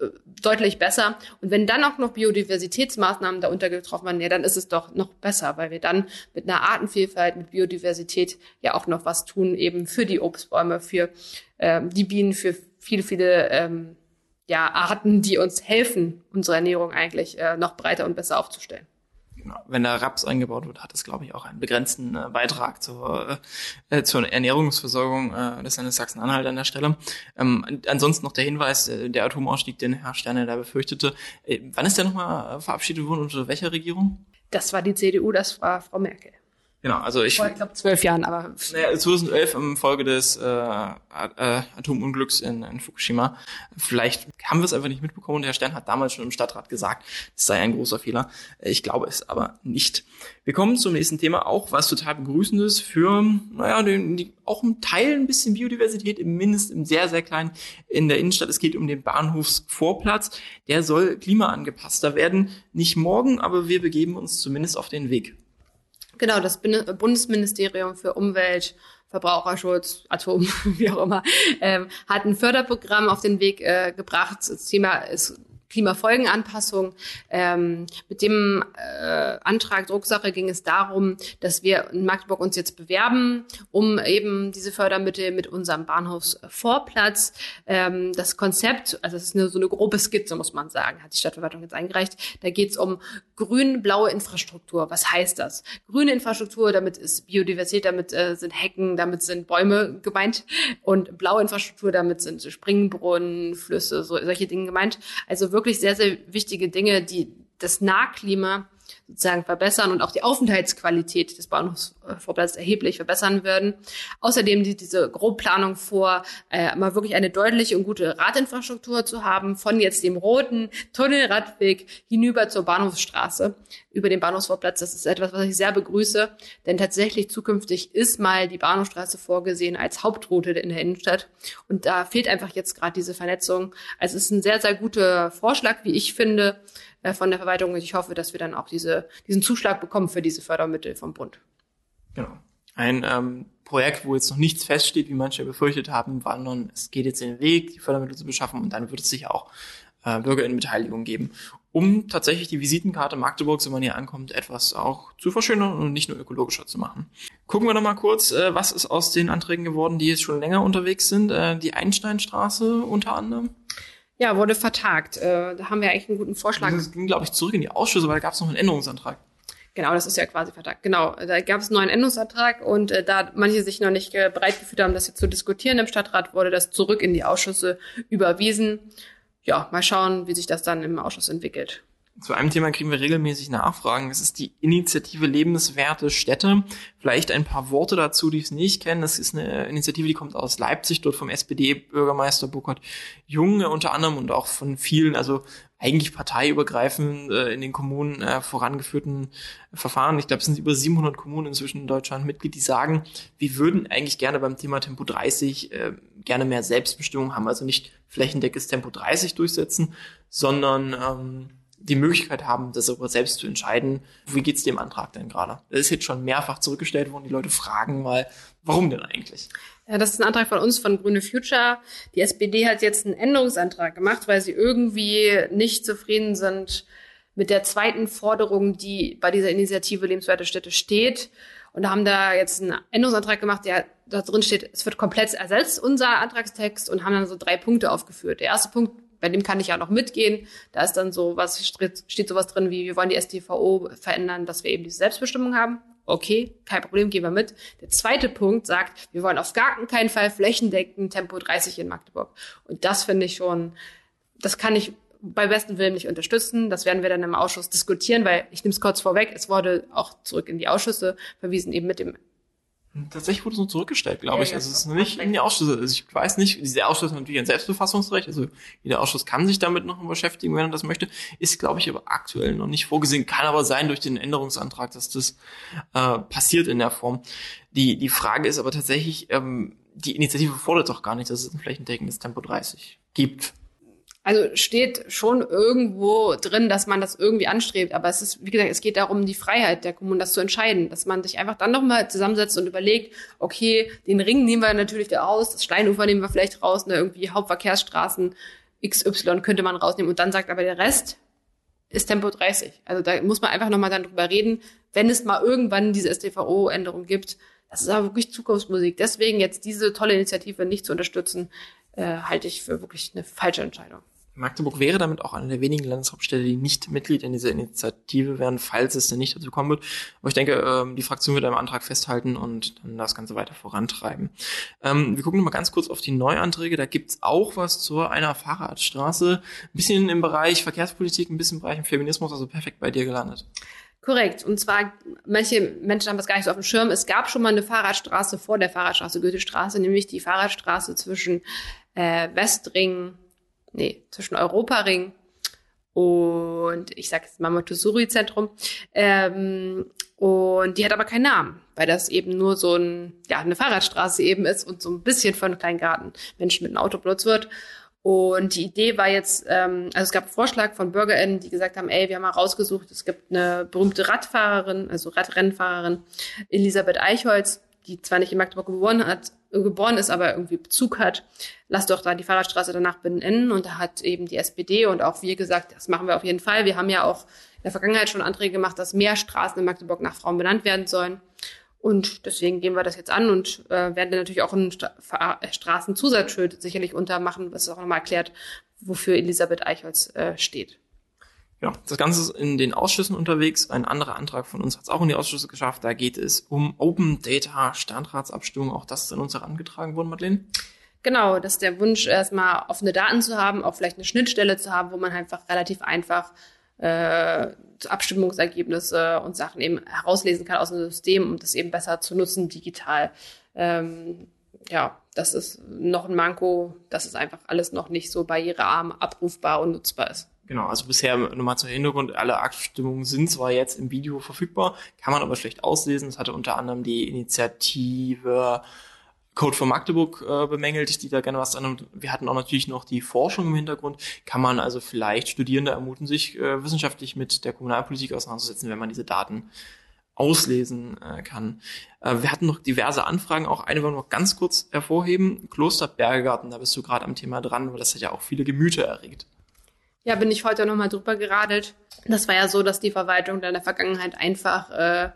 äh, deutlich besser. Und wenn dann auch noch Biodiversitätsmaßnahmen darunter getroffen werden, ja, dann ist es doch noch besser, weil wir dann mit einer Artenvielfalt, mit Biodiversität ja auch noch was tun, eben für die Obstbäume, für ähm, die Bienen, für viele, viele ähm, ja, Arten, die uns helfen, unsere Ernährung eigentlich äh, noch breiter und besser aufzustellen. Genau. Wenn da Raps eingebaut wird, hat das, glaube ich, auch einen begrenzten äh, Beitrag zur, äh, zur Ernährungsversorgung äh, des Landes Sachsen-Anhalt an der Stelle. Ähm, ansonsten noch der Hinweis, äh, der Atomausstieg, den Herr Sterne da befürchtete. Äh, wann ist der nochmal verabschiedet worden? Unter welcher Regierung? Das war die CDU, das war Frau Merkel. Genau, also ich. Vor, ich glaube, zwölf Jahren, aber. Naja, 2011 im Folge des äh, äh, Atomunglücks in, in Fukushima. Vielleicht haben wir es einfach nicht mitbekommen und Herr Stern hat damals schon im Stadtrat gesagt, es sei ein großer Fehler. Ich glaube es aber nicht. Wir kommen zum nächsten Thema, auch was total begrüßendes für, naja, die, die, auch im Teil ein bisschen Biodiversität, im Mindest im sehr, sehr kleinen in der Innenstadt. Es geht um den Bahnhofsvorplatz. Der soll klimaangepasster werden. Nicht morgen, aber wir begeben uns zumindest auf den Weg. Genau, das Bundesministerium für Umwelt, Verbraucherschutz, Atom, wie auch immer, ähm, hat ein Förderprogramm auf den Weg äh, gebracht. Das Thema ist Klimafolgenanpassung. Ähm, mit dem äh, Antrag Drucksache ging es darum, dass wir in Magdeburg uns jetzt bewerben, um eben diese Fördermittel mit unserem Bahnhofsvorplatz. Ähm, das Konzept, also es ist eine, so eine grobe Skizze, muss man sagen, hat die Stadtverwaltung jetzt eingereicht. Da geht es um grün-blaue Infrastruktur. Was heißt das? Grüne Infrastruktur, damit ist Biodiversität, damit äh, sind Hecken, damit sind Bäume gemeint und blaue Infrastruktur, damit sind Springbrunnen, Flüsse, so, solche Dinge gemeint. Also wirklich wirklich sehr, sehr wichtige Dinge, die das Nahklima sozusagen verbessern und auch die Aufenthaltsqualität des Bahnhofsvorplatzes erheblich verbessern würden. Außerdem sieht diese Grobplanung vor, äh, mal wirklich eine deutliche und gute Radinfrastruktur zu haben, von jetzt dem roten Tunnelradweg hinüber zur Bahnhofsstraße über den Bahnhofsvorplatz. Das ist etwas, was ich sehr begrüße, denn tatsächlich zukünftig ist mal die Bahnhofsstraße vorgesehen als Hauptroute in der Innenstadt und da fehlt einfach jetzt gerade diese Vernetzung. Also es ist ein sehr, sehr guter Vorschlag, wie ich finde, äh, von der Verwaltung. Und ich hoffe, dass wir dann auch diese, diesen Zuschlag bekommen für diese Fördermittel vom Bund. Genau. Ein ähm, Projekt, wo jetzt noch nichts feststeht, wie manche befürchtet haben, war nun, es geht jetzt den Weg, die Fördermittel zu beschaffen und dann wird es sicher auch äh, Bürgerinnenbeteiligung geben, um tatsächlich die Visitenkarte Magdeburgs, wenn man hier ankommt, etwas auch zu verschönern und nicht nur ökologischer zu machen. Gucken wir noch mal kurz, äh, was ist aus den Anträgen geworden, die jetzt schon länger unterwegs sind. Äh, die Einsteinstraße unter anderem. Ja, wurde vertagt. Äh, da haben wir eigentlich einen guten Vorschlag. Das ging, glaube ich, zurück in die Ausschüsse, weil da gab es noch einen Änderungsantrag. Genau, das ist ja quasi vertagt. Genau, da gab es einen neuen Änderungsantrag und äh, da manche sich noch nicht äh, bereit gefühlt haben, das jetzt zu diskutieren im Stadtrat, wurde das zurück in die Ausschüsse überwiesen. Ja, mal schauen, wie sich das dann im Ausschuss entwickelt. Zu einem Thema kriegen wir regelmäßig Nachfragen. Das ist die Initiative Lebenswerte Städte. Vielleicht ein paar Worte dazu, die es nicht kennen. Das ist eine Initiative, die kommt aus Leipzig, dort vom SPD-Bürgermeister Burkhard Jung unter anderem und auch von vielen, also eigentlich parteiübergreifend äh, in den Kommunen äh, vorangeführten Verfahren. Ich glaube, es sind über 700 Kommunen inzwischen in Deutschland Mitglied, die sagen, wir würden eigentlich gerne beim Thema Tempo 30 äh, gerne mehr Selbstbestimmung haben. Also nicht flächendeckes Tempo 30 durchsetzen, sondern ähm, die Möglichkeit haben, das darüber selbst zu entscheiden, wie geht's dem Antrag denn gerade? Das ist jetzt schon mehrfach zurückgestellt worden. Die Leute fragen mal, warum denn eigentlich? Ja, das ist ein Antrag von uns, von Grüne Future. Die SPD hat jetzt einen Änderungsantrag gemacht, weil sie irgendwie nicht zufrieden sind mit der zweiten Forderung, die bei dieser Initiative Lebenswerte Städte steht. Und haben da jetzt einen Änderungsantrag gemacht, der da drin steht, es wird komplett ersetzt, unser Antragstext, und haben dann so drei Punkte aufgeführt. Der erste Punkt bei dem kann ich ja noch mitgehen. Da ist dann so was, steht sowas drin wie, wir wollen die STVO verändern, dass wir eben diese Selbstbestimmung haben. Okay, kein Problem, gehen wir mit. Der zweite Punkt sagt, wir wollen auf gar keinen Fall flächendeckend Tempo 30 in Magdeburg. Und das finde ich schon, das kann ich bei besten Willen nicht unterstützen. Das werden wir dann im Ausschuss diskutieren, weil ich nehme es kurz vorweg, es wurde auch zurück in die Ausschüsse verwiesen, eben mit dem Tatsächlich wurde es nur zurückgestellt, glaube Ja, ich. Also es ist nicht in die Ausschüsse. Also ich weiß nicht, dieser Ausschuss hat natürlich ein Selbstbefassungsrecht. Also jeder Ausschuss kann sich damit noch beschäftigen, wenn er das möchte. Ist, glaube ich, aber aktuell noch nicht vorgesehen. Kann aber sein durch den Änderungsantrag, dass das äh, passiert in der Form. Die, die Frage ist aber tatsächlich, ähm, die Initiative fordert doch gar nicht, dass es ein flächendeckendes Tempo 30 gibt. Also steht schon irgendwo drin, dass man das irgendwie anstrebt. Aber es ist, wie gesagt, es geht darum, die Freiheit der Kommunen, das zu entscheiden. Dass man sich einfach dann nochmal zusammensetzt und überlegt, okay, den Ring nehmen wir natürlich da raus, das Steinufer nehmen wir vielleicht raus, ne, irgendwie Hauptverkehrsstraßen XY könnte man rausnehmen. Und dann sagt aber der Rest ist Tempo 30. Also da muss man einfach nochmal dann drüber reden, wenn es mal irgendwann diese StVO-Änderung gibt. Das ist aber wirklich Zukunftsmusik. Deswegen jetzt diese tolle Initiative nicht zu unterstützen, äh, halte ich für wirklich eine falsche Entscheidung. Magdeburg wäre damit auch eine der wenigen Landeshauptstädte, die nicht Mitglied in dieser Initiative wären, falls es denn nicht dazu kommen wird. Aber ich denke, ähm, die Fraktion wird am Antrag festhalten und dann das Ganze weiter vorantreiben. Ähm, wir gucken mal ganz kurz auf die Neuanträge. Da gibt's auch was zu einer Fahrradstraße. Ein bisschen im Bereich Verkehrspolitik, ein bisschen im Bereich Feminismus, also perfekt bei dir gelandet. Korrekt. Und zwar, manche Menschen haben das gar nicht so auf dem Schirm. Es gab schon mal eine Fahrradstraße vor der Fahrradstraße Goethestraße, nämlich die Fahrradstraße zwischen äh, Westring, nee, zwischen Europaring und ich sage jetzt mal Montessori-Zentrum. Ähm, und die hat aber keinen Namen, weil das eben nur so ein, ja, eine Fahrradstraße eben ist und so ein bisschen von kleinen Garten Menschen mit einem Auto benutzt wird. Und die Idee war jetzt, ähm, also es gab einen Vorschlag von BürgerInnen, die gesagt haben, ey, wir haben mal rausgesucht, es gibt eine berühmte Radfahrerin, also Radrennfahrerin, Elisabeth Eichholz, die zwar nicht in Magdeburg geboren hat, geboren ist, aber irgendwie Bezug hat. Lass doch da die Fahrradstraße danach benennen. Und da hat eben die SPD und auch wir gesagt, das machen wir auf jeden Fall. Wir haben ja auch in der Vergangenheit schon Anträge gemacht, dass mehr Straßen in Magdeburg nach Frauen benannt werden sollen. Und deswegen gehen wir das jetzt an und äh, werden dann natürlich auch ein Stra äh, Straßenzusatzschild sicherlich untermachen, was auch nochmal erklärt, wofür Elisabeth Eichholz äh, steht. Ja, das Ganze ist in den Ausschüssen unterwegs. Ein anderer Antrag von uns hat es auch in die Ausschüsse geschafft. Da geht es um Open Data Standratsabstimmung. Auch das ist an uns herangetragen worden, Madeleine. Genau, das ist der Wunsch, erstmal offene Daten zu haben, auch vielleicht eine Schnittstelle zu haben, wo man einfach relativ einfach äh, Abstimmungsergebnisse und Sachen eben herauslesen kann aus dem System, um das eben besser zu nutzen digital. Ähm, ja, das ist noch ein Manko, dass es einfach alles noch nicht so barrierearm abrufbar und nutzbar ist. Genau, also bisher nur mal zum Hintergrund, alle Abstimmungen sind zwar jetzt im Video verfügbar, kann man aber schlecht auslesen. Das hatte unter anderem die Initiative Code for Magdeburg äh, bemängelt, die da gerne was und wir hatten auch natürlich noch die Forschung im Hintergrund. Kann man also vielleicht Studierende ermuten, sich äh, wissenschaftlich mit der Kommunalpolitik auseinanderzusetzen, wenn man diese Daten auslesen äh, kann. Äh, wir hatten noch diverse Anfragen, auch eine wollen wir noch ganz kurz hervorheben. Kloster Bergegarten, da bist du gerade am Thema dran, weil das hat ja auch viele Gemüter erregt. Ja, bin ich heute nochmal drüber geradelt. Das war ja so, dass die Verwaltung da in der Vergangenheit einfach äh,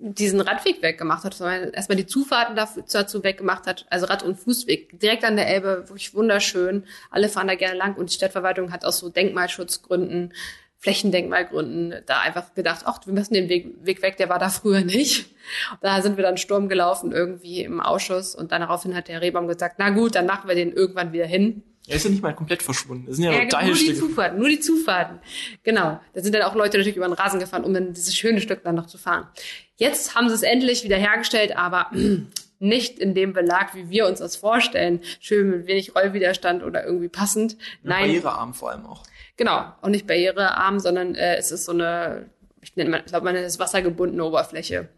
diesen Radweg weggemacht hat, erstmal die Zufahrten dazu weggemacht hat, also Rad- und Fußweg direkt an der Elbe, wirklich wunderschön. Alle fahren da gerne lang und die Stadtverwaltung hat aus so Denkmalschutzgründen, Flächendenkmalgründen da einfach gedacht, ach, wir müssen den Weg, Weg weg, der war da früher nicht. Da sind wir dann Sturm gelaufen irgendwie im Ausschuss und dann daraufhin hat der Rehbaum gesagt, na gut, dann machen wir den irgendwann wieder hin. Er ist ja nicht mal komplett verschwunden. Das sind ja, Ja, nur nur die. Zufahrten, nur die Zufahrten. Genau. Da sind dann auch Leute natürlich über den Rasen gefahren, um dann dieses schöne Stück dann noch zu fahren. Jetzt haben sie es endlich wieder hergestellt, aber nicht in dem Belag, wie wir uns das vorstellen. Schön mit wenig Rollwiderstand oder irgendwie passend. Nein, Barrierearm vor allem auch. genau. Auch nicht barrierearm, sondern äh, es ist so eine, ich, nenn mal- ich glaube, man nennt es wassergebundene Oberfläche.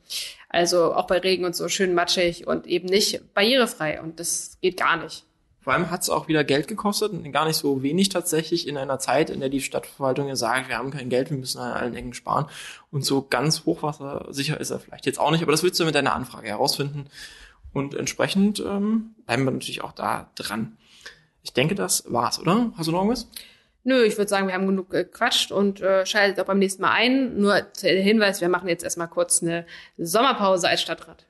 Also auch bei Regen und so schön matschig und eben nicht barrierefrei. Und das geht gar nicht. Vor allem hat es auch wieder Geld gekostet, und gar nicht so wenig tatsächlich in einer Zeit, in der die Stadtverwaltung ja sagt, wir haben kein Geld, wir müssen an allen Ecken sparen. Und so ganz hochwassersicher ist er vielleicht jetzt auch nicht, aber das willst du mit deiner Anfrage herausfinden. Und entsprechend ähm, bleiben wir natürlich auch da dran. Ich denke, das war's, oder? Hast du noch irgendwas? Nö, ich würde sagen, wir haben genug gequatscht und äh, schaltet auch beim nächsten Mal ein. Nur der Hinweis, wir machen jetzt erstmal kurz eine Sommerpause als Stadtrat.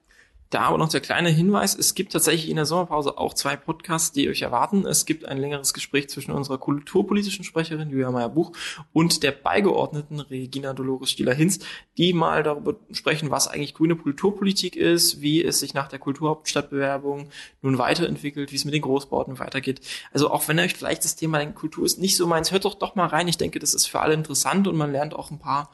Da aber noch der kleine Hinweis, es gibt tatsächlich in der Sommerpause auch zwei Podcasts, die euch erwarten. Es gibt ein längeres Gespräch zwischen unserer kulturpolitischen Sprecherin Julia Meyer-Buch und der Beigeordneten Regina Dolores Stieler-Hinz, die mal darüber sprechen, was eigentlich grüne Kulturpolitik ist, wie es sich nach der Kulturhauptstadtbewerbung nun weiterentwickelt, wie es mit den Großbauten weitergeht. Also auch wenn euch vielleicht das Thema Kultur ist nicht so meins, hört doch doch mal rein. Ich denke, das ist für alle interessant und man lernt auch ein paar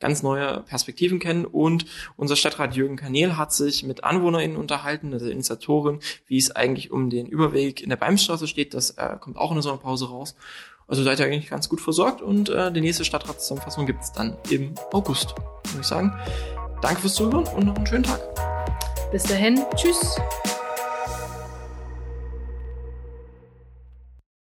ganz neue Perspektiven kennen. Und unser Stadtrat Jürgen Kanel hat sich mit AnwohnerInnen unterhalten, also Initiatorin, wie es eigentlich um den Überweg in der Beimstraße steht. Das äh, kommt auch in der Sommerpause raus. Also seid ihr eigentlich ganz gut versorgt und äh, die nächste Stadtratszusammenfassung gibt's dann im August. Würde ich sagen. Danke fürs Zuhören und noch einen schönen Tag. Bis dahin, tschüss.